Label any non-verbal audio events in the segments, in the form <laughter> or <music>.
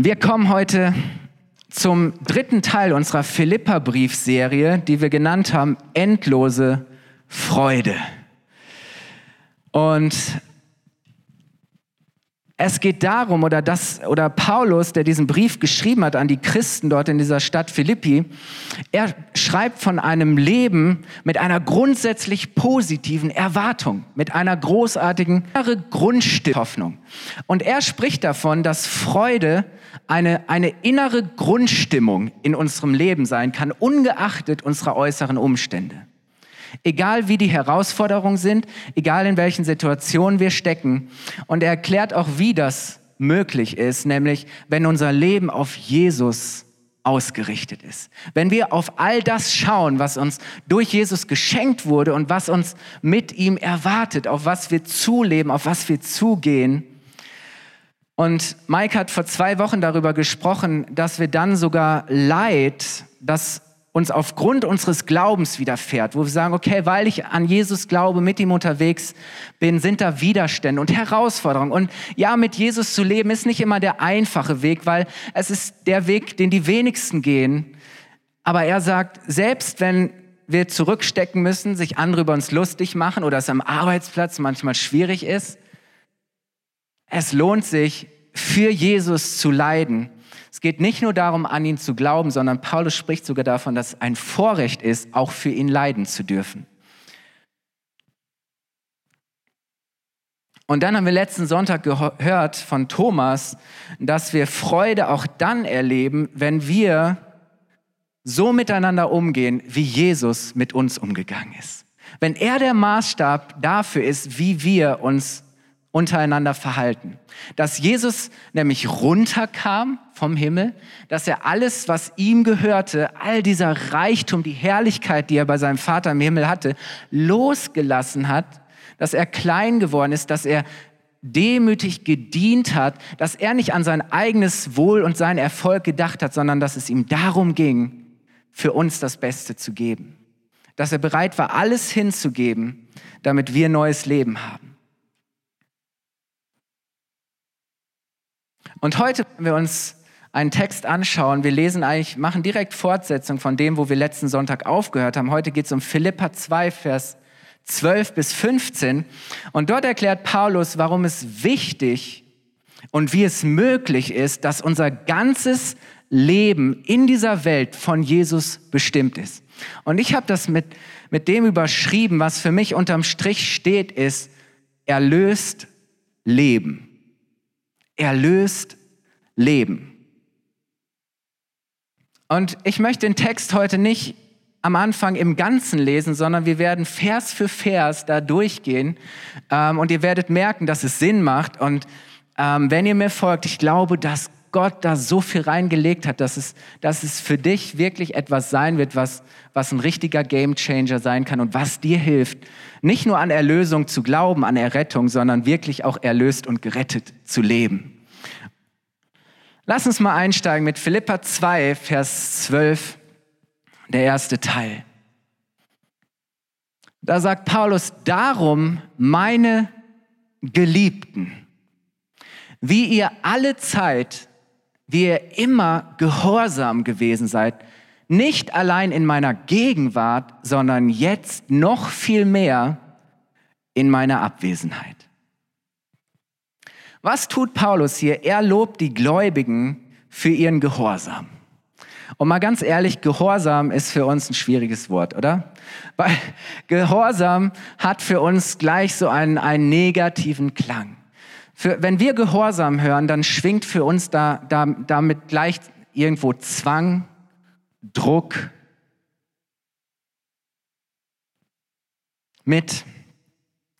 Wir kommen heute zum dritten Teil unserer Philippa-Briefserie, die wir genannt haben Endlose Freude. Und es geht darum, oder, das, oder Paulus, der diesen Brief geschrieben hat an die Christen dort in dieser Stadt Philippi, er schreibt von einem Leben mit einer grundsätzlich positiven Erwartung, mit einer großartigen Grundhoffnung. Und er spricht davon, dass Freude eine, eine innere Grundstimmung in unserem Leben sein kann, ungeachtet unserer äußeren Umstände. Egal wie die Herausforderungen sind, egal in welchen Situationen wir stecken. Und er erklärt auch, wie das möglich ist, nämlich wenn unser Leben auf Jesus ausgerichtet ist. Wenn wir auf all das schauen, was uns durch Jesus geschenkt wurde und was uns mit ihm erwartet, auf was wir zuleben, auf was wir zugehen. Und Mike hat vor zwei Wochen darüber gesprochen, dass wir dann sogar Leid, das uns aufgrund unseres Glaubens widerfährt, wo wir sagen, okay, weil ich an Jesus glaube, mit ihm unterwegs bin, sind da Widerstände und Herausforderungen. Und ja, mit Jesus zu leben ist nicht immer der einfache Weg, weil es ist der Weg, den die wenigsten gehen. Aber er sagt, selbst wenn wir zurückstecken müssen, sich andere über uns lustig machen oder es am Arbeitsplatz manchmal schwierig ist, es lohnt sich, für Jesus zu leiden es geht nicht nur darum, an ihn zu glauben, sondern Paulus spricht sogar davon, dass es ein Vorrecht ist, auch für ihn leiden zu dürfen. Und dann haben wir letzten Sonntag gehört von Thomas, dass wir Freude auch dann erleben, wenn wir so miteinander umgehen, wie Jesus mit uns umgegangen ist. Wenn er der Maßstab dafür ist, wie wir uns untereinander verhalten. Dass Jesus nämlich runterkam vom Himmel, dass er alles, was ihm gehörte, all dieser Reichtum, die Herrlichkeit, die er bei seinem Vater im Himmel hatte, losgelassen hat, dass er klein geworden ist, dass er demütig gedient hat, dass er nicht an sein eigenes Wohl und seinen Erfolg gedacht hat, sondern dass es ihm darum ging, für uns das Beste zu geben. Dass er bereit war, alles hinzugeben, damit wir neues Leben haben. Und heute werden wir uns einen Text anschauen. Wir lesen eigentlich, machen direkt Fortsetzung von dem, wo wir letzten Sonntag aufgehört haben. Heute geht es um Philippa 2, Vers 12 bis 15. Und dort erklärt Paulus, warum es wichtig und wie es möglich ist, dass unser ganzes Leben in dieser Welt von Jesus bestimmt ist. Und ich habe das mit, mit dem überschrieben, was für mich unterm Strich steht, ist, erlöst Leben erlöst leben. Und ich möchte den Text heute nicht am Anfang im Ganzen lesen, sondern wir werden Vers für Vers da durchgehen ähm, und ihr werdet merken, dass es Sinn macht. Und ähm, wenn ihr mir folgt, ich glaube, dass Gott da so viel reingelegt hat, dass es, dass es für dich wirklich etwas sein wird, was, was ein richtiger Gamechanger sein kann und was dir hilft, nicht nur an Erlösung zu glauben, an Errettung, sondern wirklich auch erlöst und gerettet zu leben. Lass uns mal einsteigen mit Philippa 2, Vers 12, der erste Teil. Da sagt Paulus, darum meine Geliebten, wie ihr alle Zeit, wie ihr immer gehorsam gewesen seid, nicht allein in meiner Gegenwart, sondern jetzt noch viel mehr in meiner Abwesenheit. Was tut Paulus hier? Er lobt die Gläubigen für ihren Gehorsam. Und mal ganz ehrlich, Gehorsam ist für uns ein schwieriges Wort, oder? Weil Gehorsam hat für uns gleich so einen, einen negativen Klang. Für, wenn wir Gehorsam hören, dann schwingt für uns da, da, damit gleich irgendwo Zwang, Druck mit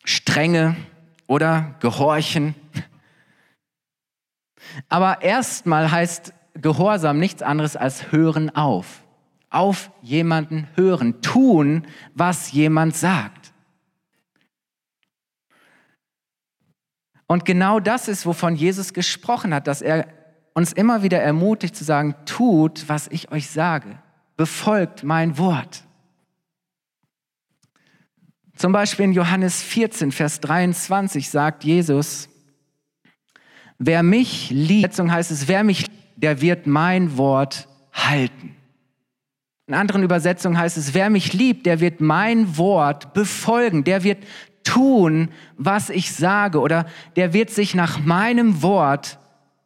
Strenge oder Gehorchen. Aber erstmal heißt Gehorsam nichts anderes als hören auf. Auf jemanden hören, tun, was jemand sagt. Und genau das ist, wovon Jesus gesprochen hat, dass er uns immer wieder ermutigt zu sagen, tut, was ich euch sage, befolgt mein Wort. Zum Beispiel in Johannes 14, Vers 23 sagt Jesus, Wer mich liebt, heißt es, wer mich, der wird mein Wort halten. In anderen Übersetzungen heißt es, wer mich liebt, der wird mein Wort befolgen, der wird tun, was ich sage oder der wird sich nach meinem Wort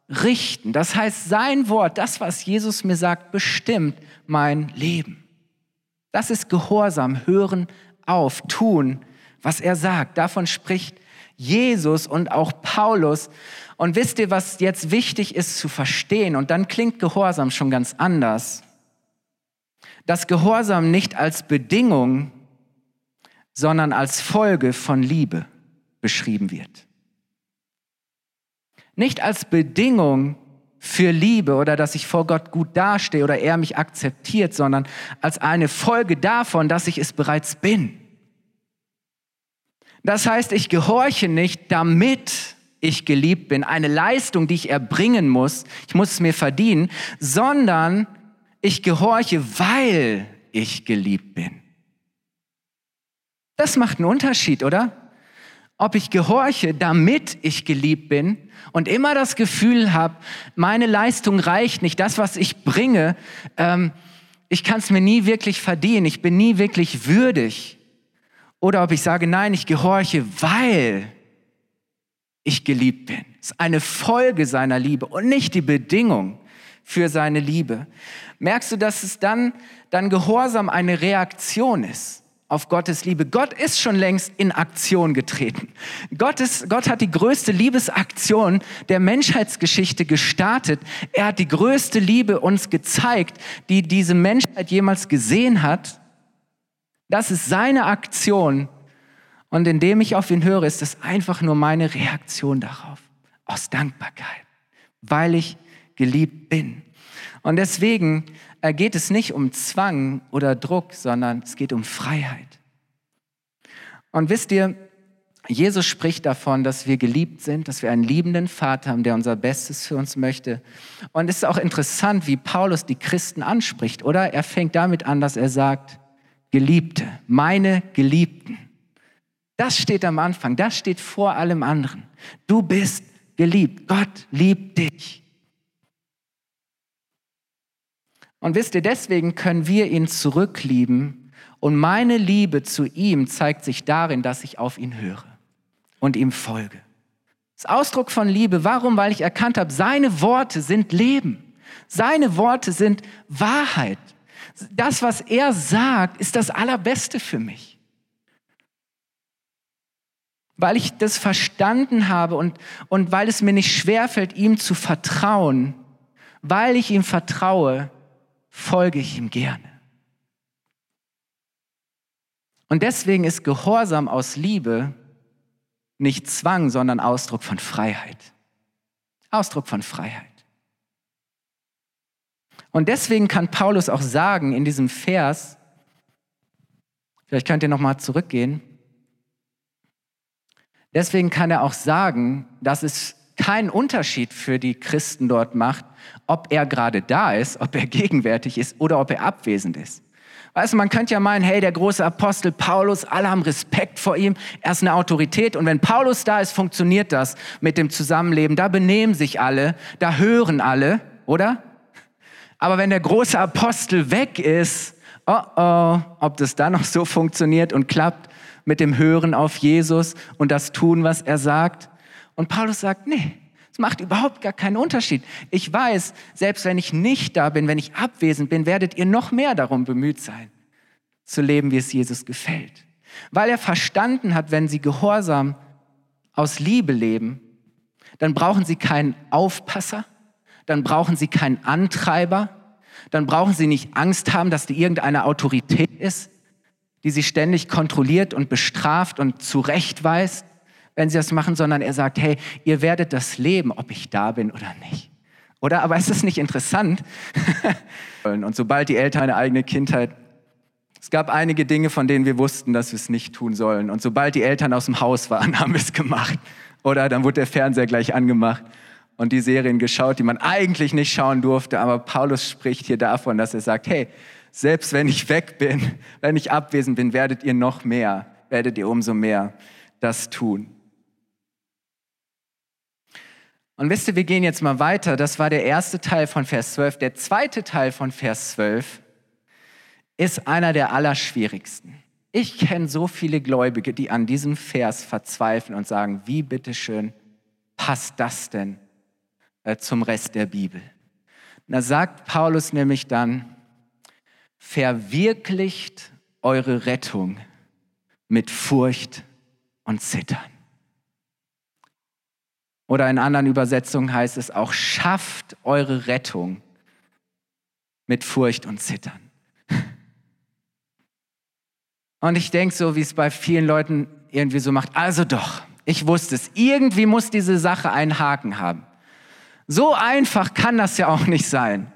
richten. Das heißt, sein Wort, das, was Jesus mir sagt, bestimmt mein Leben. Das ist Gehorsam, hören auf, tun, was er sagt. Davon spricht Jesus und auch Paulus. Und wisst ihr, was jetzt wichtig ist zu verstehen? Und dann klingt Gehorsam schon ganz anders. Dass Gehorsam nicht als Bedingung, sondern als Folge von Liebe beschrieben wird. Nicht als Bedingung für Liebe oder dass ich vor Gott gut dastehe oder er mich akzeptiert, sondern als eine Folge davon, dass ich es bereits bin. Das heißt, ich gehorche nicht, damit ich geliebt bin, eine Leistung, die ich erbringen muss, ich muss es mir verdienen, sondern ich gehorche, weil ich geliebt bin. Das macht einen Unterschied, oder? Ob ich gehorche, damit ich geliebt bin und immer das Gefühl habe, meine Leistung reicht nicht, das, was ich bringe, ähm, ich kann es mir nie wirklich verdienen, ich bin nie wirklich würdig. Oder ob ich sage, nein, ich gehorche, weil ich geliebt bin. Es ist eine Folge seiner Liebe und nicht die Bedingung für seine Liebe. Merkst du, dass es dann, dann Gehorsam eine Reaktion ist auf Gottes Liebe? Gott ist schon längst in Aktion getreten. Gott, ist, Gott hat die größte Liebesaktion der Menschheitsgeschichte gestartet. Er hat die größte Liebe uns gezeigt, die diese Menschheit jemals gesehen hat. Das ist seine Aktion. Und indem ich auf ihn höre, ist es einfach nur meine Reaktion darauf. Aus Dankbarkeit. Weil ich geliebt bin. Und deswegen geht es nicht um Zwang oder Druck, sondern es geht um Freiheit. Und wisst ihr, Jesus spricht davon, dass wir geliebt sind, dass wir einen liebenden Vater haben, der unser Bestes für uns möchte. Und es ist auch interessant, wie Paulus die Christen anspricht, oder? Er fängt damit an, dass er sagt, Geliebte, meine Geliebten. Das steht am Anfang, das steht vor allem anderen. Du bist geliebt, Gott liebt dich. Und wisst ihr, deswegen können wir ihn zurücklieben und meine Liebe zu ihm zeigt sich darin, dass ich auf ihn höre und ihm folge. Das Ausdruck von Liebe, warum? Weil ich erkannt habe, seine Worte sind Leben. Seine Worte sind Wahrheit das, was er sagt, ist das Allerbeste für mich. Weil ich das verstanden habe und, und weil es mir nicht schwerfällt, ihm zu vertrauen, weil ich ihm vertraue, folge ich ihm gerne. Und deswegen ist Gehorsam aus Liebe nicht Zwang, sondern Ausdruck von Freiheit. Ausdruck von Freiheit. Und deswegen kann Paulus auch sagen in diesem Vers, vielleicht könnt ihr nochmal zurückgehen, deswegen kann er auch sagen, dass es keinen Unterschied für die Christen dort macht, ob er gerade da ist, ob er <laughs> gegenwärtig ist oder ob er abwesend ist. Weißt du, man könnte ja meinen, hey, der große Apostel Paulus, alle haben Respekt vor ihm, er ist eine Autorität und wenn Paulus da ist, funktioniert das mit dem Zusammenleben, da benehmen sich alle, da hören alle, oder? Aber wenn der große Apostel weg ist, oh oh, ob das dann noch so funktioniert und klappt mit dem Hören auf Jesus und das Tun, was er sagt. Und Paulus sagt, nee, es macht überhaupt gar keinen Unterschied. Ich weiß, selbst wenn ich nicht da bin, wenn ich abwesend bin, werdet ihr noch mehr darum bemüht sein, zu leben, wie es Jesus gefällt. Weil er verstanden hat, wenn sie gehorsam aus Liebe leben, dann brauchen sie keinen Aufpasser, dann brauchen sie keinen Antreiber, dann brauchen sie nicht Angst haben, dass die irgendeine Autorität ist, die sie ständig kontrolliert und bestraft und zurechtweist, wenn sie das machen, sondern er sagt, hey, ihr werdet das leben, ob ich da bin oder nicht. Oder? Aber ist das nicht interessant? <laughs> und sobald die Eltern eine eigene Kindheit es gab einige Dinge, von denen wir wussten, dass wir es nicht tun sollen. Und sobald die Eltern aus dem Haus waren, <laughs> haben wir es gemacht. Oder dann wurde der Fernseher gleich angemacht und die Serien geschaut, die man eigentlich nicht schauen durfte. Aber Paulus spricht hier davon, dass er sagt, hey, selbst wenn ich weg bin, <laughs> wenn ich abwesend bin, werdet ihr noch mehr, werdet ihr umso mehr das tun. Und wisst ihr, wir gehen jetzt mal weiter. Das war der erste Teil von Vers 12. Der zweite Teil von Vers 12 ist einer der allerschwierigsten. Ich kenne so viele Gläubige, die an diesem Vers verzweifeln und sagen, wie bitteschön passt das denn äh, zum Rest der Bibel? Da sagt Paulus nämlich dann, verwirklicht eure Rettung mit Furcht und Zittern. Oder in anderen Übersetzungen heißt es auch, schafft eure Rettung mit Furcht und Zittern. <laughs> Und ich denke so, wie es bei vielen Leuten irgendwie so macht, also doch, ich wusste es, irgendwie muss diese Sache einen Haken haben. So einfach kann das ja auch nicht sein.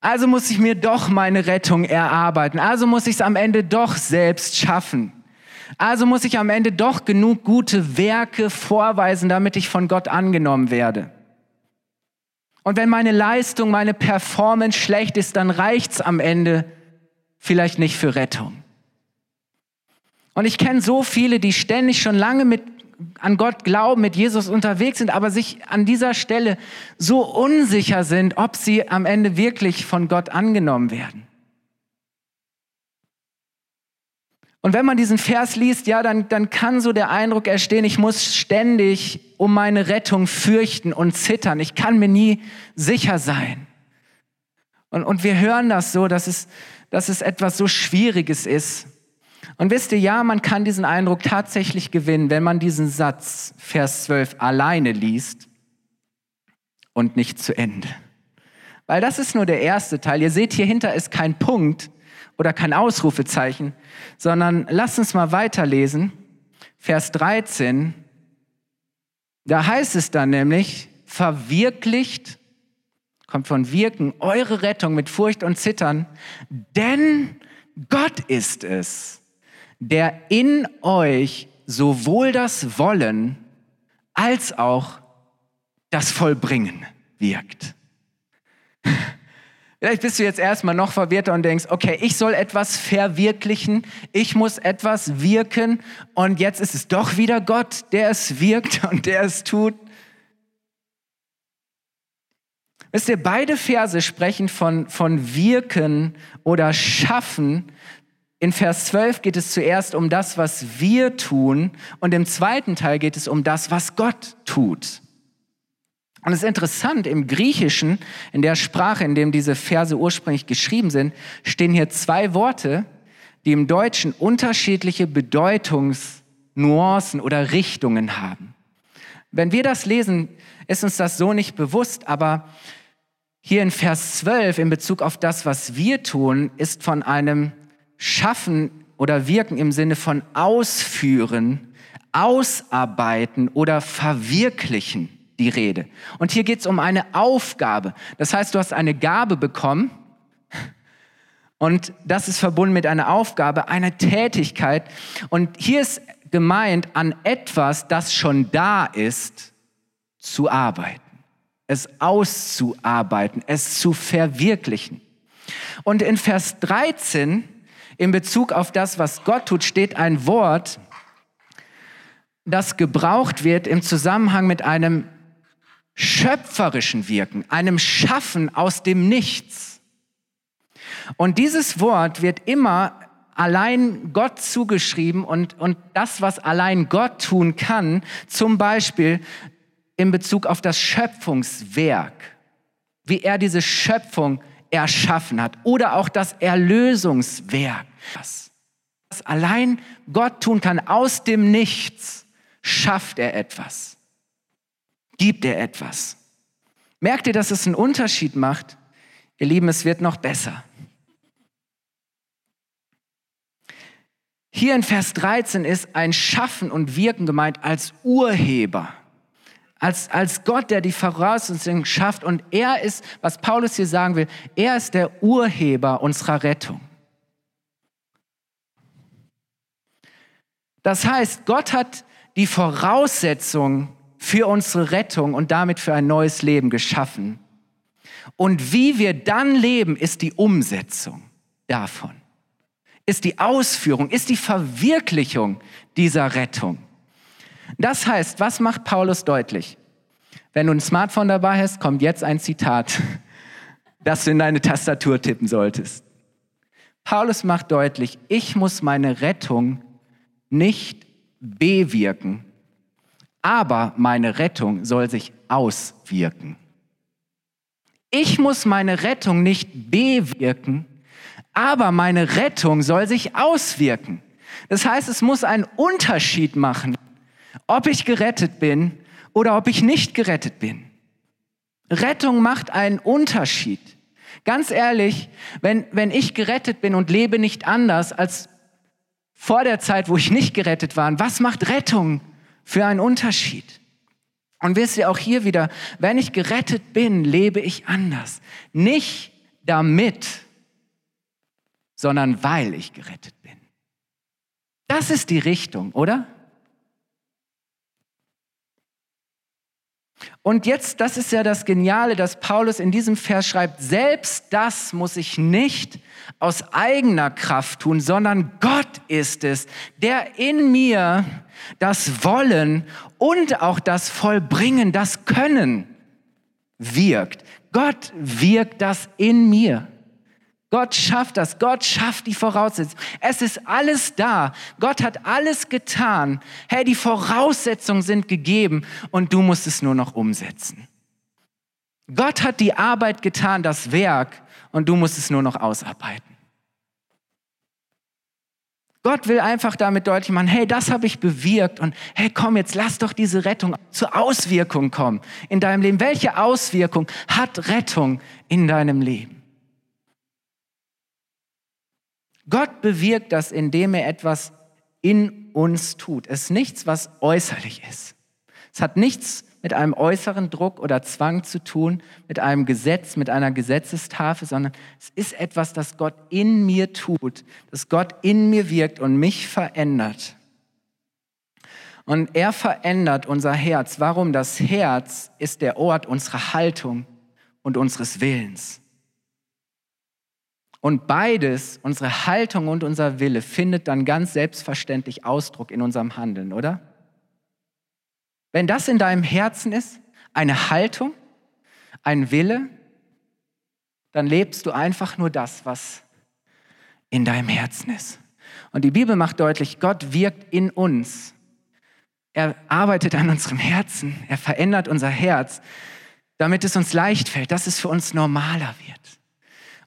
Also muss ich mir doch meine Rettung erarbeiten. Also muss ich es am Ende doch selbst schaffen. Also muss ich am Ende doch genug gute Werke vorweisen, damit ich von Gott angenommen werde. Und wenn meine Leistung, meine Performance schlecht ist, dann reicht es am Ende vielleicht nicht für Rettung. Und ich kenne so viele, die ständig schon lange mit an Gott glauben, mit Jesus unterwegs sind, aber sich an dieser Stelle so unsicher sind, ob sie am Ende wirklich von Gott angenommen werden. Und wenn man diesen Vers liest, ja, dann, dann kann so der Eindruck entstehen, ich muss ständig um meine Rettung fürchten und zittern. Ich kann mir nie sicher sein. Und, und wir hören das so, dass es, dass es etwas so Schwieriges ist. Und wisst ihr, ja, man kann diesen Eindruck tatsächlich gewinnen, wenn man diesen Satz, Vers 12, alleine liest und nicht zu Ende. Weil das ist nur der erste Teil. Ihr seht, hier hinter ist kein Punkt oder kein Ausrufezeichen, sondern lasst uns mal weiterlesen. Vers 13, da heißt es dann nämlich, verwirklicht, kommt von wirken, eure Rettung mit Furcht und Zittern, denn Gott ist es, der in euch sowohl das Wollen als auch das Vollbringen wirkt. <laughs> Vielleicht bist du jetzt erstmal noch verwirrter und denkst, okay, ich soll etwas verwirklichen, ich muss etwas wirken und jetzt ist es doch wieder Gott, der es wirkt <laughs> und der es tut. Wisst ihr, beide Verse sprechen von, von wirken oder schaffen in Vers 12 geht es zuerst um das, was wir tun und im zweiten Teil geht es um das, was Gott tut. Und es ist interessant, im Griechischen, in der Sprache, in dem diese Verse ursprünglich geschrieben sind, stehen hier zwei Worte, die im Deutschen unterschiedliche Bedeutungsnuancen oder Richtungen haben. Wenn wir das lesen, ist uns das so nicht bewusst, aber hier in Vers 12 in Bezug auf das, was wir tun, ist von einem schaffen oder wirken im Sinne von ausführen, ausarbeiten oder verwirklichen die Rede. Und hier geht es um eine Aufgabe. Das heißt, du hast eine Gabe bekommen und das ist verbunden mit einer Aufgabe, einer Tätigkeit. Und hier ist gemeint, an etwas, das schon da ist, zu arbeiten, es auszuarbeiten, es zu verwirklichen. Und in Vers 13 in Bezug auf das, was Gott tut, steht ein Wort, das gebraucht wird im Zusammenhang mit einem schöpferischen Wirken, einem Schaffen aus dem Nichts. Und dieses Wort wird immer allein Gott zugeschrieben und, und das, was allein Gott tun kann, zum Beispiel in Bezug auf das Schöpfungswerk, wie er diese Schöpfung erschaffen hat oder auch das Erlösungswerk. Was allein Gott tun kann, aus dem Nichts schafft er etwas, gibt er etwas. Merkt ihr, dass es einen Unterschied macht? Ihr Lieben, es wird noch besser. Hier in Vers 13 ist ein Schaffen und Wirken gemeint als Urheber als, als Gott, der die Voraussetzungen schafft. Und er ist, was Paulus hier sagen will, er ist der Urheber unserer Rettung. Das heißt, Gott hat die Voraussetzungen für unsere Rettung und damit für ein neues Leben geschaffen. Und wie wir dann leben, ist die Umsetzung davon, ist die Ausführung, ist die Verwirklichung dieser Rettung. Das heißt, was macht Paulus deutlich? Wenn du ein Smartphone dabei hast, kommt jetzt ein Zitat, <laughs> das du in deine Tastatur tippen solltest. Paulus macht deutlich, ich muss meine Rettung nicht bewirken, aber meine Rettung soll sich auswirken. Ich muss meine Rettung nicht bewirken, aber meine Rettung soll sich auswirken. Das heißt, es muss einen Unterschied machen, ob ich gerettet bin oder ob ich nicht gerettet bin. Rettung macht einen Unterschied. Ganz ehrlich, wenn, wenn ich gerettet bin und lebe nicht anders als vor der Zeit, wo ich nicht gerettet war, was macht Rettung für einen Unterschied? Und wisst ihr auch hier wieder, wenn ich gerettet bin, lebe ich anders. Nicht damit, sondern weil ich gerettet bin. Das ist die Richtung, oder? Und jetzt, das ist ja das Geniale, dass Paulus in diesem Vers schreibt, selbst das muss ich nicht aus eigener Kraft tun, sondern Gott ist es, der in mir das Wollen und auch das Vollbringen, das Können wirkt. Gott wirkt das in mir. Gott schafft das. Gott schafft die Voraussetzungen. Es ist alles da. Gott hat alles getan. Hey, die Voraussetzungen sind gegeben und du musst es nur noch umsetzen. Gott hat die Arbeit getan, das Werk, und du musst es nur noch ausarbeiten. Gott will einfach damit deutlich machen, hey, das habe ich bewirkt und hey, komm jetzt, lass doch diese Rettung zur Auswirkung kommen in deinem Leben. Welche Auswirkung hat Rettung in deinem Leben? Gott bewirkt das, indem er etwas in uns tut. Es ist nichts, was äußerlich ist. Es hat nichts mit einem äußeren Druck oder Zwang zu tun, mit einem Gesetz, mit einer Gesetzestafel, sondern es ist etwas, das Gott in mir tut, das Gott in mir wirkt und mich verändert. Und er verändert unser Herz. Warum? Das Herz ist der Ort unserer Haltung und unseres Willens. Und beides, unsere Haltung und unser Wille, findet dann ganz selbstverständlich Ausdruck in unserem Handeln, oder? Wenn das in deinem Herzen ist, eine Haltung, ein Wille, dann lebst du einfach nur das, was in deinem Herzen ist. Und die Bibel macht deutlich, Gott wirkt in uns. Er arbeitet an unserem Herzen, er verändert unser Herz, damit es uns leicht fällt, dass es für uns normaler wird.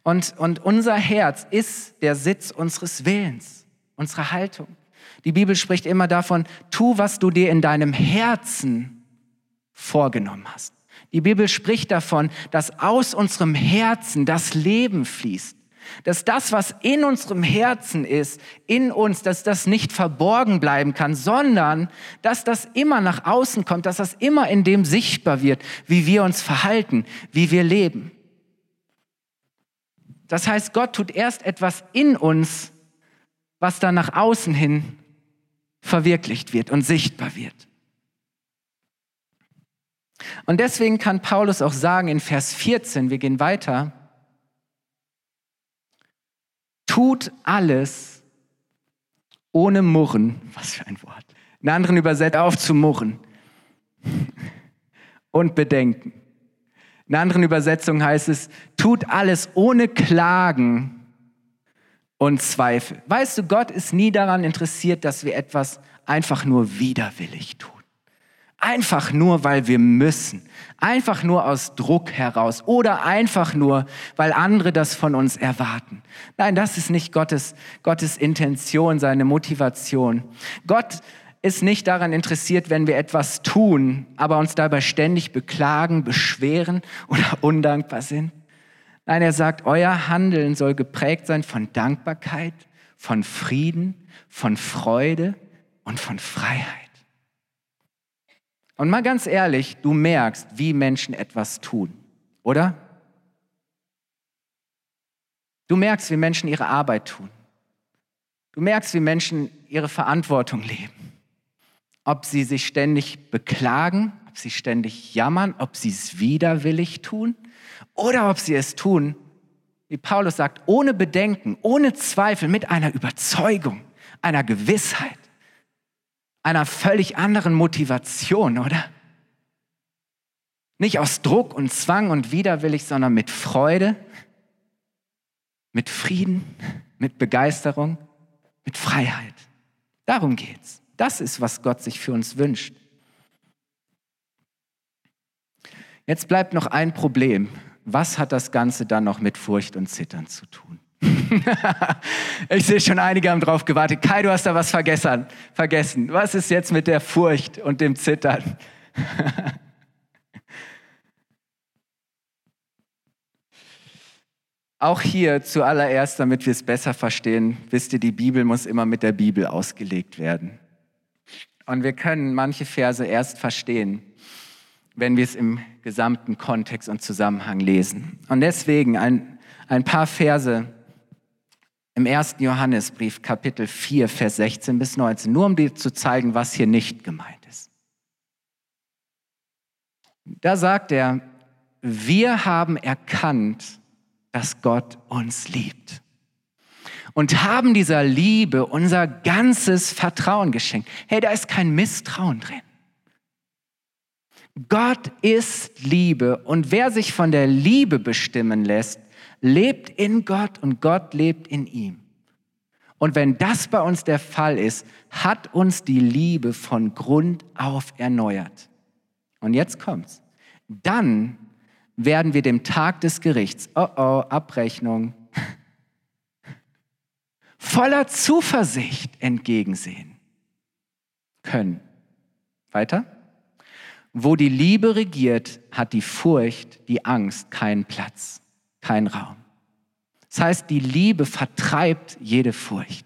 Und, und unser Herz ist der Sitz unseres Willens, unserer Haltung. Die Bibel spricht immer davon, tu, was du dir in deinem Herzen vorgenommen hast. Die Bibel spricht davon, dass aus unserem Herzen das Leben fließt. Dass das, was in unserem Herzen ist, in uns, dass das nicht verborgen bleiben kann, sondern dass das immer nach außen kommt, dass das immer in dem sichtbar wird, wie wir uns verhalten, wie wir leben. Das heißt, Gott tut erst etwas in uns, was dann nach außen hin verwirklicht wird und sichtbar wird. Und deswegen kann Paulus auch sagen in Vers 14, wir gehen weiter, tut alles ohne Murren, was für ein Wort, in anderen übersetzt auf zu murren und bedenken. In anderen Übersetzungen heißt es, tut alles ohne Klagen und Zweifel. Weißt du, Gott ist nie daran interessiert, dass wir etwas einfach nur widerwillig tun. Einfach nur, weil wir müssen. Einfach nur aus Druck heraus. Oder einfach nur, weil andere das von uns erwarten. Nein, das ist nicht Gottes, Gottes Intention, seine Motivation. Gott ist nicht daran interessiert, wenn wir etwas tun, aber uns dabei ständig beklagen, beschweren oder <laughs> undankbar sind. Nein, er sagt, euer Handeln soll geprägt sein von Dankbarkeit, von Frieden, von Freude und von Freiheit. Und mal ganz ehrlich, du merkst, wie Menschen etwas tun, oder? Du merkst, wie Menschen ihre Arbeit tun. Du merkst, wie Menschen ihre Verantwortung leben ob sie sich ständig beklagen, ob sie ständig jammern, ob sie es widerwillig tun oder ob sie es tun, wie Paulus sagt, ohne Bedenken, ohne Zweifel, mit einer Überzeugung, einer Gewissheit, einer völlig anderen Motivation, oder? Nicht aus Druck und Zwang und widerwillig, sondern mit Freude, mit Frieden, mit Begeisterung, mit Freiheit. Darum geht's. Das ist, was Gott sich für uns wünscht. Jetzt bleibt noch ein Problem. Was hat das Ganze dann noch mit Furcht und Zittern zu tun? <laughs> ich sehe schon, einige haben drauf gewartet. Kai, du hast da was vergessen. vergessen. Was ist jetzt mit der Furcht und dem Zittern? <laughs> Auch hier zuallererst, damit wir es besser verstehen, wisst ihr, die Bibel muss immer mit der Bibel ausgelegt werden. Und wir können manche Verse erst verstehen, wenn wir es im gesamten Kontext und Zusammenhang lesen. Und deswegen ein, ein paar Verse im ersten Johannesbrief, Kapitel 4, Vers 16 bis 19, nur um dir zu zeigen, was hier nicht gemeint ist. Da sagt er, wir haben erkannt, dass Gott uns liebt. Und haben dieser Liebe unser ganzes Vertrauen geschenkt. Hey, da ist kein Misstrauen drin. Gott ist Liebe und wer sich von der Liebe bestimmen lässt, lebt in Gott und Gott lebt in ihm. Und wenn das bei uns der Fall ist, hat uns die Liebe von Grund auf erneuert. Und jetzt kommt's. Dann werden wir dem Tag des Gerichts, oh oh, Abrechnung, voller Zuversicht entgegensehen können. Weiter? Wo die Liebe regiert, hat die Furcht, die Angst keinen Platz, keinen Raum. Das heißt, die Liebe vertreibt jede Furcht.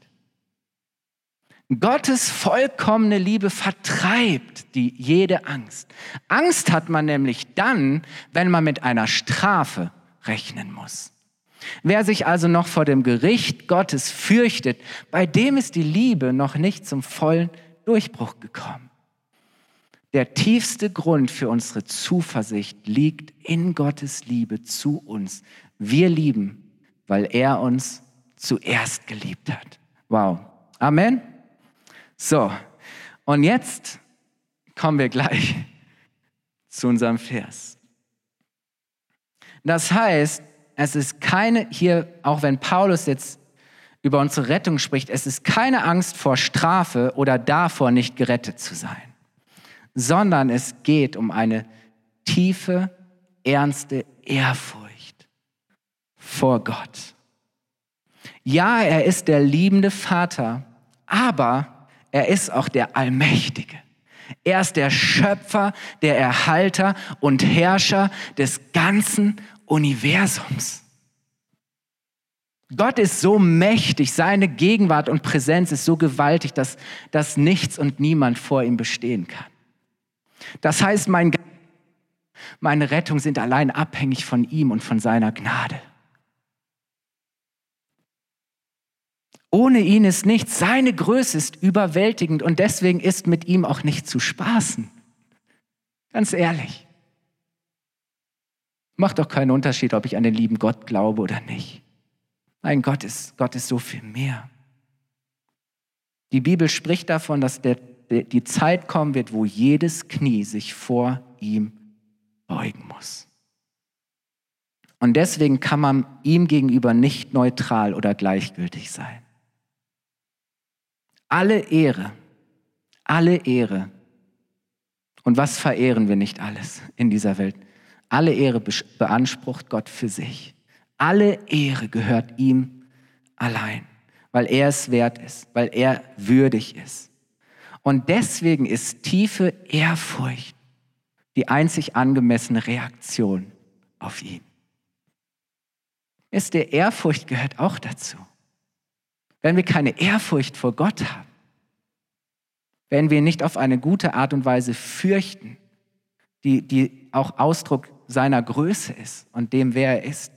Gottes vollkommene Liebe vertreibt die, jede Angst. Angst hat man nämlich dann, wenn man mit einer Strafe rechnen muss. Wer sich also noch vor dem Gericht Gottes fürchtet, bei dem ist die Liebe noch nicht zum vollen Durchbruch gekommen. Der tiefste Grund für unsere Zuversicht liegt in Gottes Liebe zu uns. Wir lieben, weil er uns zuerst geliebt hat. Wow. Amen. So, und jetzt kommen wir gleich <laughs> zu unserem Vers. Das heißt, es ist keine, hier, auch wenn Paulus jetzt über unsere Rettung spricht, es ist keine Angst vor Strafe oder davor, nicht gerettet zu sein, sondern es geht um eine tiefe, ernste Ehrfurcht vor Gott. Ja, er ist der liebende Vater, aber er ist auch der Allmächtige. Er ist der Schöpfer, der Erhalter und Herrscher des ganzen Universums. Gott ist so mächtig, seine Gegenwart und Präsenz ist so gewaltig, dass, dass nichts und niemand vor ihm bestehen kann. Das heißt, mein, meine Rettung sind allein abhängig von ihm und von seiner Gnade. Ohne ihn ist nichts. Seine Größe ist überwältigend und deswegen ist mit ihm auch nicht zu spaßen. Ganz ehrlich. Macht doch keinen Unterschied, ob ich an den lieben Gott glaube oder nicht. Nein, Gott ist, Gott ist so viel mehr. Die Bibel spricht davon, dass der, die Zeit kommen wird, wo jedes Knie sich vor ihm beugen muss. Und deswegen kann man ihm gegenüber nicht neutral oder gleichgültig sein. Alle Ehre, alle Ehre. Und was verehren wir nicht alles in dieser Welt? Alle Ehre beansprucht Gott für sich. Alle Ehre gehört ihm allein, weil er es wert ist, weil er würdig ist. Und deswegen ist tiefe Ehrfurcht die einzig angemessene Reaktion auf ihn. Ist der Ehrfurcht gehört auch dazu wenn wir keine Ehrfurcht vor Gott haben, wenn wir nicht auf eine gute Art und Weise fürchten, die, die auch Ausdruck seiner Größe ist und dem, wer er ist.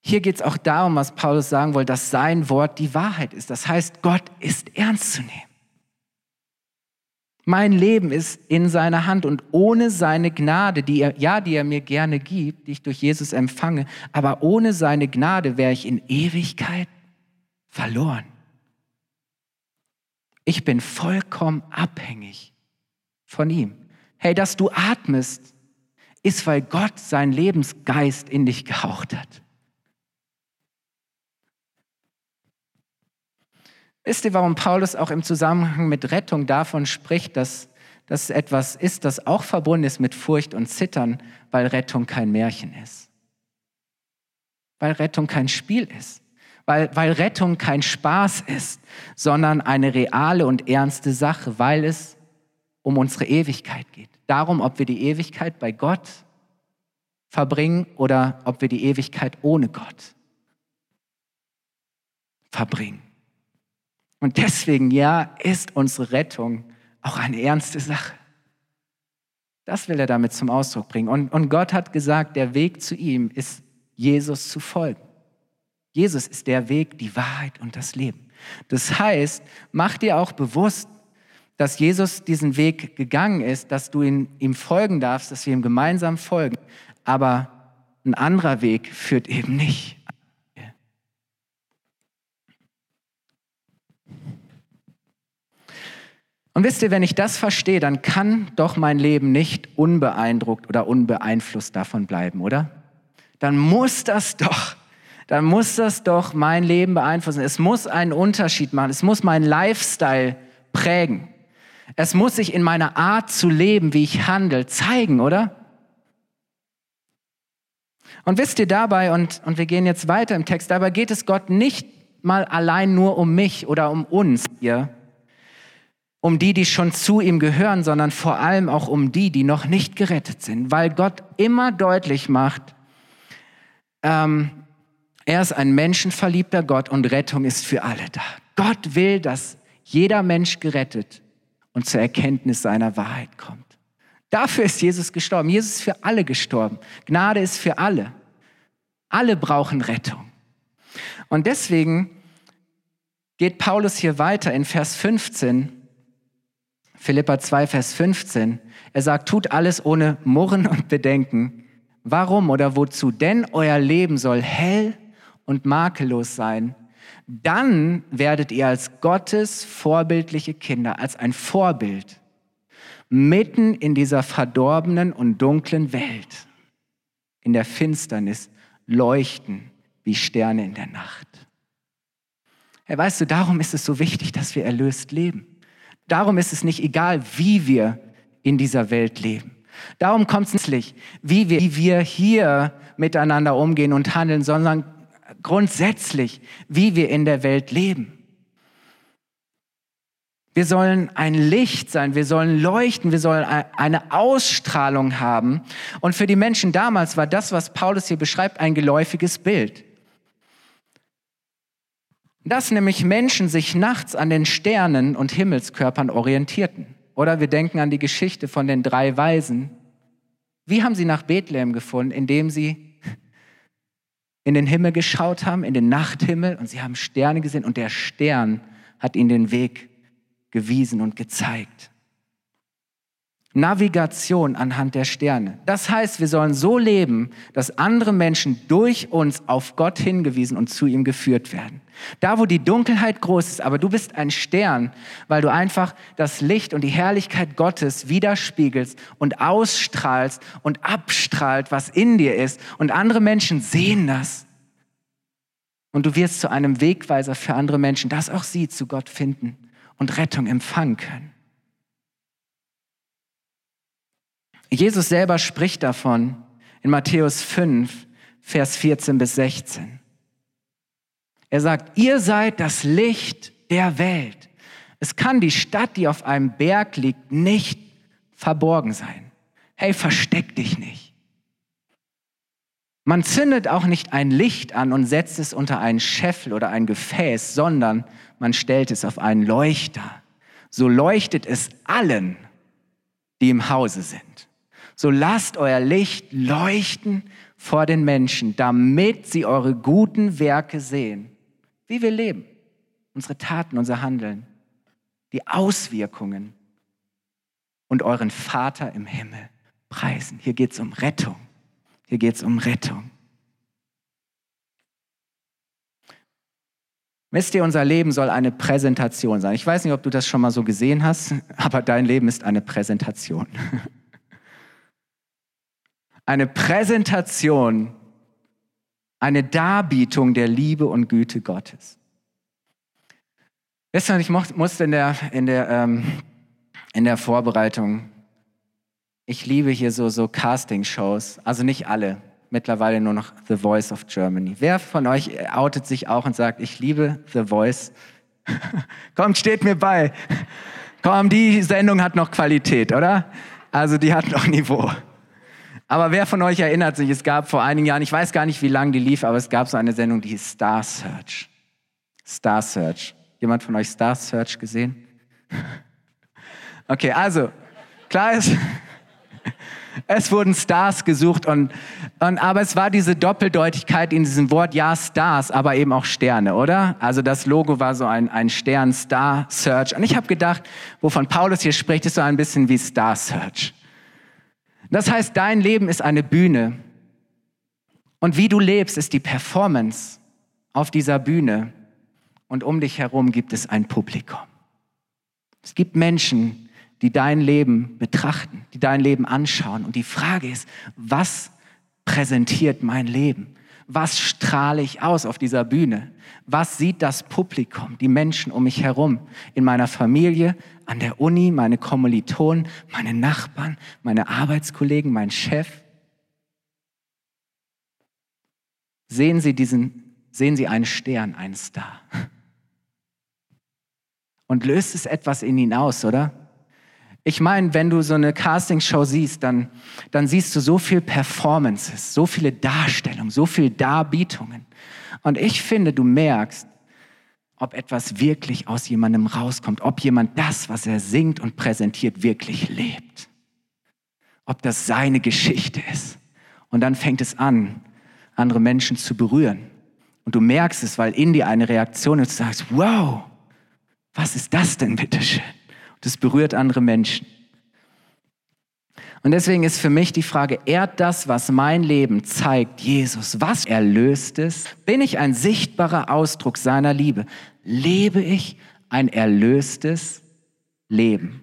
Hier geht es auch darum, was Paulus sagen wollte, dass sein Wort die Wahrheit ist. Das heißt, Gott ist ernst zu nehmen. Mein Leben ist in seiner Hand und ohne seine Gnade, die er, ja, die er mir gerne gibt, die ich durch Jesus empfange, aber ohne seine Gnade wäre ich in Ewigkeit verloren. Ich bin vollkommen abhängig von ihm. Hey, dass du atmest, ist, weil Gott seinen Lebensgeist in dich gehaucht hat. Wisst ihr, warum Paulus auch im Zusammenhang mit Rettung davon spricht, dass das etwas ist, das auch verbunden ist mit Furcht und Zittern, weil Rettung kein Märchen ist? Weil Rettung kein Spiel ist. Weil, weil Rettung kein Spaß ist, sondern eine reale und ernste Sache, weil es um unsere Ewigkeit geht. Darum, ob wir die Ewigkeit bei Gott verbringen oder ob wir die Ewigkeit ohne Gott verbringen. Und deswegen, ja, ist unsere Rettung auch eine ernste Sache. Das will er damit zum Ausdruck bringen. Und, und Gott hat gesagt, der Weg zu ihm ist, Jesus zu folgen. Jesus ist der Weg, die Wahrheit und das Leben. Das heißt, mach dir auch bewusst, dass Jesus diesen Weg gegangen ist, dass du ihn, ihm folgen darfst, dass wir ihm gemeinsam folgen. Aber ein anderer Weg führt eben nicht. Und wisst ihr, wenn ich das verstehe, dann kann doch mein Leben nicht unbeeindruckt oder unbeeinflusst davon bleiben, oder? Dann muss das doch, dann muss das doch mein Leben beeinflussen. Es muss einen Unterschied machen. Es muss meinen Lifestyle prägen. Es muss sich in meiner Art zu leben, wie ich handle, zeigen, oder? Und wisst ihr dabei, und, und wir gehen jetzt weiter im Text, dabei geht es Gott nicht mal allein nur um mich oder um uns hier, um die, die schon zu ihm gehören, sondern vor allem auch um die, die noch nicht gerettet sind, weil Gott immer deutlich macht, ähm, er ist ein menschenverliebter Gott und Rettung ist für alle da. Gott will, dass jeder Mensch gerettet und zur Erkenntnis seiner Wahrheit kommt. Dafür ist Jesus gestorben. Jesus ist für alle gestorben. Gnade ist für alle. Alle brauchen Rettung. Und deswegen geht Paulus hier weiter in Vers 15, Philippa 2, Vers 15. Er sagt, tut alles ohne Murren und Bedenken. Warum oder wozu? Denn euer Leben soll hell und makellos sein. Dann werdet ihr als Gottes vorbildliche Kinder, als ein Vorbild, mitten in dieser verdorbenen und dunklen Welt, in der Finsternis, leuchten wie Sterne in der Nacht. Hey, weißt du, darum ist es so wichtig, dass wir erlöst leben. Darum ist es nicht egal, wie wir in dieser Welt leben. Darum kommt es nicht, wie wir, wie wir hier miteinander umgehen und handeln, sondern grundsätzlich, wie wir in der Welt leben. Wir sollen ein Licht sein, wir sollen leuchten, wir sollen eine Ausstrahlung haben. Und für die Menschen damals war das, was Paulus hier beschreibt, ein geläufiges Bild. Dass nämlich Menschen sich nachts an den Sternen und Himmelskörpern orientierten. Oder wir denken an die Geschichte von den drei Weisen. Wie haben sie nach Bethlehem gefunden? Indem sie in den Himmel geschaut haben, in den Nachthimmel, und sie haben Sterne gesehen und der Stern hat ihnen den Weg gewiesen und gezeigt. Navigation anhand der Sterne. Das heißt, wir sollen so leben, dass andere Menschen durch uns auf Gott hingewiesen und zu ihm geführt werden. Da, wo die Dunkelheit groß ist, aber du bist ein Stern, weil du einfach das Licht und die Herrlichkeit Gottes widerspiegelst und ausstrahlst und abstrahlt, was in dir ist. Und andere Menschen sehen das. Und du wirst zu einem Wegweiser für andere Menschen, dass auch sie zu Gott finden und Rettung empfangen können. Jesus selber spricht davon in Matthäus 5, Vers 14 bis 16. Er sagt, ihr seid das Licht der Welt. Es kann die Stadt, die auf einem Berg liegt, nicht verborgen sein. Hey, versteck dich nicht. Man zündet auch nicht ein Licht an und setzt es unter einen Scheffel oder ein Gefäß, sondern man stellt es auf einen Leuchter. So leuchtet es allen, die im Hause sind. So lasst euer Licht leuchten vor den Menschen, damit sie eure guten Werke sehen wie wir leben, unsere Taten, unser Handeln, die Auswirkungen und euren Vater im Himmel preisen. Hier geht es um Rettung. Hier geht es um Rettung. Wisst ihr, unser Leben soll eine Präsentation sein. Ich weiß nicht, ob du das schon mal so gesehen hast, <laughs> aber dein Leben ist eine Präsentation. Eine Präsentation, eine Darbietung der Liebe und Güte Gottes. Ihr, ich musste in der, in der, ähm, in der Vorbereitung, ich liebe hier so, so Casting-Shows, also nicht alle, mittlerweile nur noch The Voice of Germany. Wer von euch outet sich auch und sagt, ich liebe The Voice? <laughs> Kommt, steht mir bei. Komm, die Sendung hat noch Qualität, oder? Also die hat noch Niveau. Aber wer von euch erinnert sich, es gab vor einigen Jahren, ich weiß gar nicht, wie lange die lief, aber es gab so eine Sendung, die hieß Star Search. Star Search. Jemand von euch Star Search gesehen? <laughs> Okay, also, klar ist, <laughs> es wurden Stars gesucht und, und, aber es war diese Doppeldeutigkeit in diesem Wort, ja, Stars, aber eben auch Sterne, oder? Also das Logo war so ein, ein Stern, Star Search. Und ich habe gedacht, wovon Paulus hier spricht, ist so ein bisschen wie Star Search. Das heißt, dein Leben ist eine Bühne. Und wie du lebst, ist die Performance auf dieser Bühne. Und um dich herum gibt es ein Publikum. Es gibt Menschen, die dein Leben betrachten, die dein Leben anschauen. Und die Frage ist, was präsentiert mein Leben? Was strahle ich aus auf dieser Bühne? Was sieht das Publikum, die Menschen um mich herum, in meiner Familie, an der Uni, meine Kommilitonen, meine Nachbarn, meine Arbeitskollegen, mein Chef? Sehen Sie diesen, sehen Sie einen Stern, einen Star? Und löst es etwas in ihn aus, oder? Ich meine, wenn du so eine Castingshow siehst, dann, dann siehst du so viel Performances, so viele Darstellungen, so viele Darbietungen. Und ich finde, du merkst, ob etwas wirklich aus jemandem rauskommt, ob jemand das, was er singt und präsentiert, wirklich lebt. Ob das seine Geschichte ist. Und dann fängt es an, andere Menschen zu berühren. Und du merkst es, weil in dir eine Reaktion ist, du sagst, wow, was ist das denn bitteschön? Das berührt andere Menschen. Und deswegen ist für mich die Frage, ehrt das, was mein Leben zeigt, Jesus? Was erlöst es? Bin ich ein sichtbarer Ausdruck seiner Liebe? Lebe ich ein erlöstes Leben?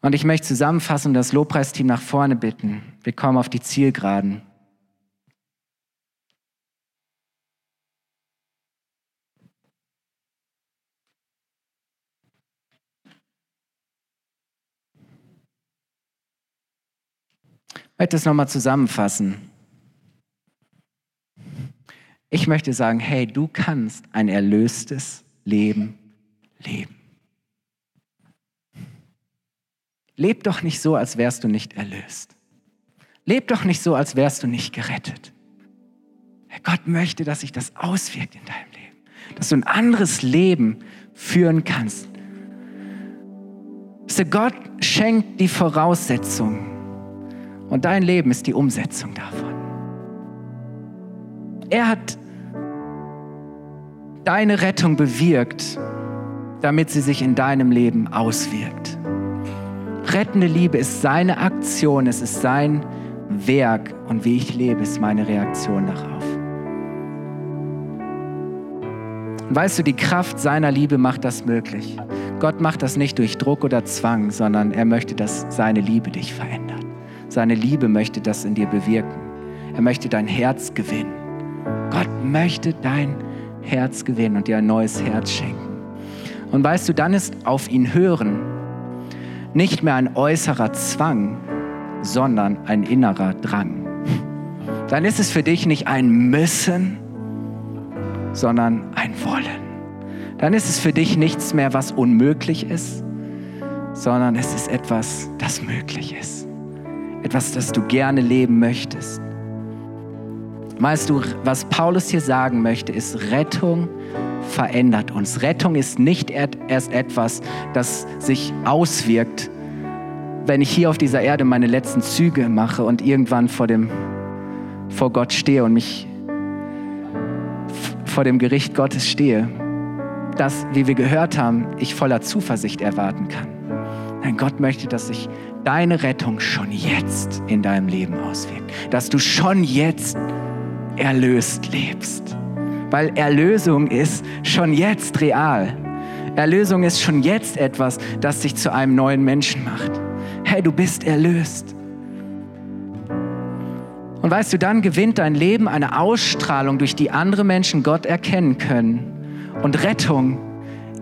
Und ich möchte zusammenfassen und das Lobpreisteam nach vorne bitten. Wir kommen auf die Zielgeraden. Ich möchte es nochmal zusammenfassen. Ich möchte sagen, hey, du kannst ein erlöstes Leben leben. Leb doch nicht so, als wärst du nicht erlöst. Leb doch nicht so, als wärst du nicht gerettet. Gott möchte, dass sich das auswirkt in deinem Leben. Dass du ein anderes Leben führen kannst. Gott schenkt die Voraussetzungen und dein Leben ist die Umsetzung davon. Er hat deine Rettung bewirkt, damit sie sich in deinem Leben auswirkt. Rettende Liebe ist seine Aktion, es ist sein Werk und wie ich lebe, ist meine Reaktion darauf. Weißt du, die Kraft seiner Liebe macht das möglich. Gott macht das nicht durch Druck oder Zwang, sondern er möchte, dass seine Liebe dich verändert. Seine Liebe möchte das in dir bewirken. Er möchte dein Herz gewinnen. Gott möchte dein Herz gewinnen und dir ein neues Herz schenken. Und weißt du, dann ist auf ihn hören nicht mehr ein äußerer Zwang, sondern ein innerer Drang. Dann ist es für dich nicht ein Müssen, sondern ein Wollen. Dann ist es für dich nichts mehr, was unmöglich ist, sondern es ist etwas, das möglich ist etwas, das du gerne leben möchtest. Weißt du, was Paulus hier sagen möchte, ist, Rettung verändert uns. Rettung ist nicht erst etwas, das sich auswirkt, wenn ich hier auf dieser Erde meine letzten Züge mache und irgendwann vor, dem, vor Gott stehe und mich vor dem Gericht Gottes stehe. Das, wie wir gehört haben, ich voller Zuversicht erwarten kann. Nein, Gott möchte, dass sich deine Rettung schon jetzt in deinem Leben auswirkt. Dass du schon jetzt erlöst lebst. weil Erlösung ist schon jetzt real. Erlösung ist schon jetzt etwas, das dich zu einem neuen Menschen macht. Hey, du bist erlöst. Und weißt du, dann gewinnt dein Leben eine Ausstrahlung, durch die andere Menschen Gott erkennen können. Und Rettung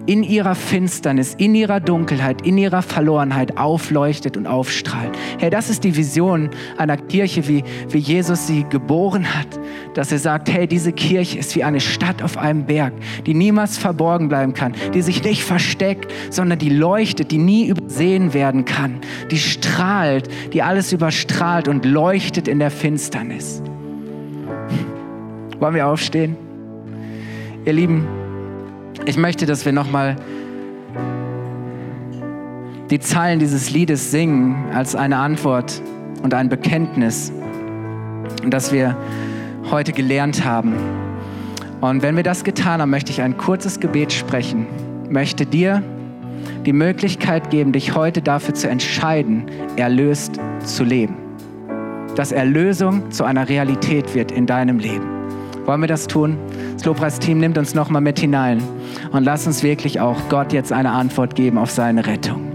in ihrer Finsternis, in ihrer Dunkelheit, in ihrer Verlorenheit aufleuchtet und aufstrahlt. Hey, das ist die Vision einer Kirche, wie, wie Jesus sie geboren hat. Dass er sagt, hey, diese Kirche ist wie eine Stadt auf einem Berg, die niemals verborgen bleiben kann, die sich nicht versteckt, sondern die leuchtet, die nie übersehen werden kann, die strahlt, die alles überstrahlt und leuchtet in der Finsternis. Wollen wir aufstehen? Ihr Lieben, ich möchte, dass wir nochmal die Zeilen dieses Liedes singen als eine Antwort und ein Bekenntnis, das wir heute gelernt haben. Und wenn wir das getan haben, möchte ich ein kurzes Gebet sprechen, möchte dir die Möglichkeit geben, dich heute dafür zu entscheiden, erlöst zu leben. Dass Erlösung zu einer Realität wird in deinem Leben. Wollen wir das tun? Das Lobpreisteam nimmt uns nochmal mit hinein und lass uns wirklich auch Gott jetzt eine Antwort geben auf seine Rettung.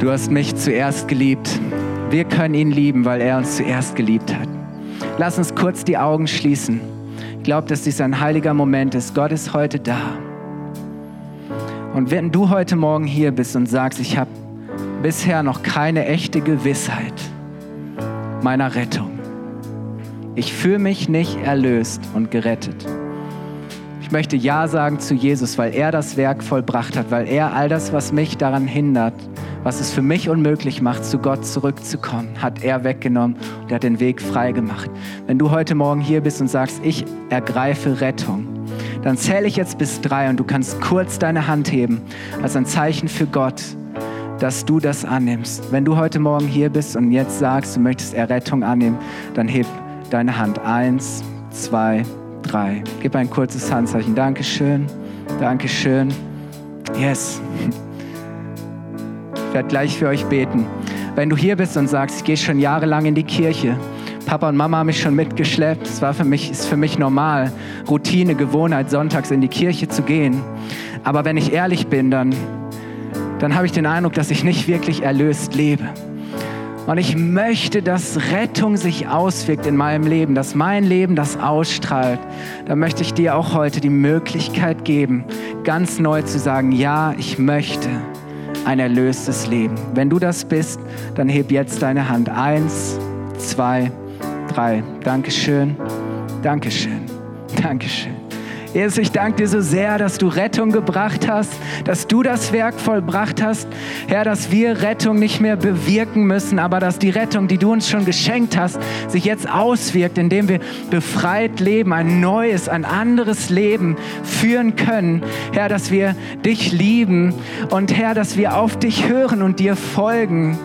Du hast mich zuerst geliebt. Wir können ihn lieben, weil er uns zuerst geliebt hat. Lass uns kurz die Augen schließen. Ich glaube, dass dies ein heiliger Moment ist. Gott ist heute da. Und wenn du heute Morgen hier bist und sagst, ich habe bisher noch keine echte Gewissheit meiner Rettung, ich fühle mich nicht erlöst und gerettet. Ich möchte Ja sagen zu Jesus, weil er das Werk vollbracht hat, weil er all das, was mich daran hindert, was es für mich unmöglich macht, zu Gott zurückzukommen, hat er weggenommen und er hat den Weg frei gemacht. Wenn du heute Morgen hier bist und sagst, ich ergreife Rettung, dann zähle ich jetzt bis drei und du kannst kurz deine Hand heben als ein Zeichen für Gott, dass du das annimmst. Wenn du heute Morgen hier bist und jetzt sagst, du möchtest Errettung annehmen, dann heb deine Hand. Eins, zwei, drei. Gib ein kurzes Handzeichen. Dankeschön. Dankeschön. Yes. Ich werde gleich für euch beten. Wenn du hier bist und sagst, ich gehe schon jahrelang in die Kirche, Papa und Mama haben mich schon mitgeschleppt. Es war für mich, ist für mich normal, Routine, Gewohnheit, sonntags in die Kirche zu gehen. Aber wenn ich ehrlich bin, dann, dann habe ich den Eindruck, dass ich nicht wirklich erlöst lebe. Und ich möchte, dass Rettung sich auswirkt in meinem Leben, dass mein Leben das ausstrahlt. Da möchte ich dir auch heute die Möglichkeit geben, ganz neu zu sagen, ja, ich möchte ein erlöstes Leben. Wenn du das bist, dann heb jetzt deine Hand. Eins, zwei, drei. Dankeschön, Dankeschön, Dankeschön. Jesus, ich danke dir so sehr, dass du Rettung gebracht hast, dass du das Werk vollbracht hast. Herr, dass wir Rettung nicht mehr bewirken müssen, aber dass die Rettung, die du uns schon geschenkt hast, sich jetzt auswirkt, indem wir befreit leben, ein neues, ein anderes Leben führen können. Herr, dass wir dich lieben und Herr, dass wir auf dich hören und dir folgen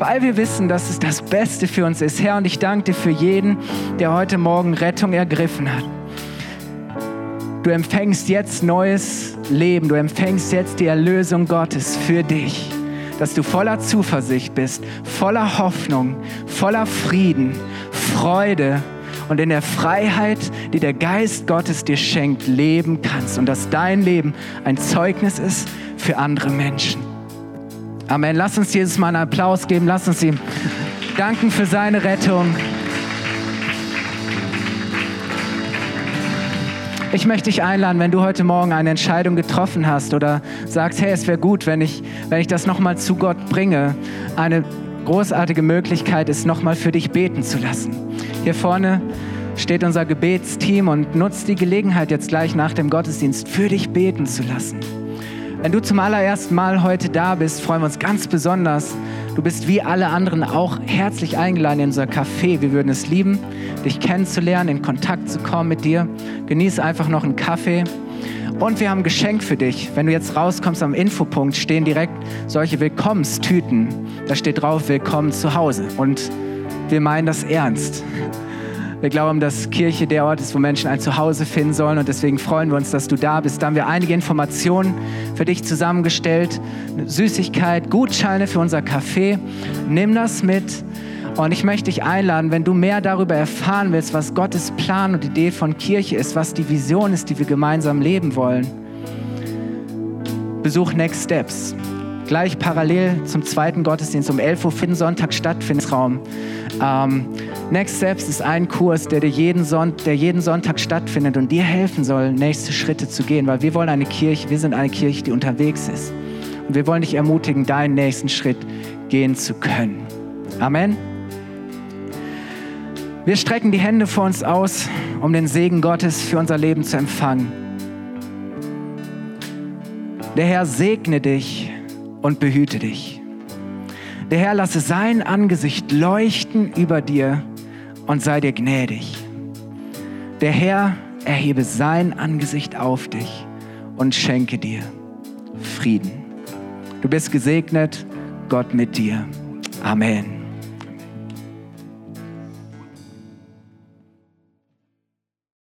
weil wir wissen, dass es das Beste für uns ist. Herr, und ich danke dir für jeden, der heute Morgen Rettung ergriffen hat. Du empfängst jetzt neues Leben, du empfängst jetzt die Erlösung Gottes für dich, dass du voller Zuversicht bist, voller Hoffnung, voller Frieden, Freude und in der Freiheit, die der Geist Gottes dir schenkt, leben kannst und dass dein Leben ein Zeugnis ist für andere Menschen. Amen. Lass uns Jesus mal einen Applaus geben, lass uns ihm danken für seine Rettung. Ich möchte dich einladen, wenn du heute Morgen eine Entscheidung getroffen hast oder sagst, hey, es wäre gut, wenn ich, wenn ich das nochmal zu Gott bringe. Eine großartige Möglichkeit ist, nochmal für dich beten zu lassen. Hier vorne steht unser Gebetsteam und nutzt die Gelegenheit jetzt gleich nach dem Gottesdienst für dich beten zu lassen. Wenn du zum allerersten Mal heute da bist, freuen wir uns ganz besonders. Du bist wie alle anderen auch herzlich eingeladen in unser Café. Wir würden es lieben, dich kennenzulernen, in Kontakt zu kommen mit dir. Genieß einfach noch einen Kaffee. Und wir haben ein Geschenk für dich. Wenn du jetzt rauskommst am Infopunkt, stehen direkt solche Willkommenstüten. Da steht drauf, willkommen zu Hause. Und wir meinen das ernst. Wir glauben, dass Kirche der Ort ist, wo Menschen ein Zuhause finden sollen und deswegen freuen wir uns, dass du da bist. Da haben wir einige Informationen für dich zusammengestellt. Süßigkeit, Gutscheine für unser Café. Nimm das mit Und ich möchte dich einladen, wenn du mehr darüber erfahren willst, was Gottes Plan und Idee von Kirche ist, was die Vision ist, die wir gemeinsam leben wollen, besuch Next Steps. Gleich parallel zum zweiten Gottesdienst um 11 Uhr finden Sonntag stattfindet. Raum. Ähm, Next Steps ist ein Kurs, der, jeden, Son der jeden Sonntag stattfindet und dir helfen soll, nächste Schritte zu gehen, weil wir wollen eine Kirche, wir sind eine Kirche, die unterwegs ist. Und wir wollen dich ermutigen, deinen nächsten Schritt gehen zu können. Amen. Wir strecken die Hände vor uns aus, um den Segen Gottes für unser Leben zu empfangen. Der Herr segne dich und behüte dich. Der Herr lasse sein Angesicht leuchten über dir und sei dir gnädig. Der Herr erhebe sein Angesicht auf dich und schenke dir Frieden. Du bist gesegnet, Gott mit dir. Amen.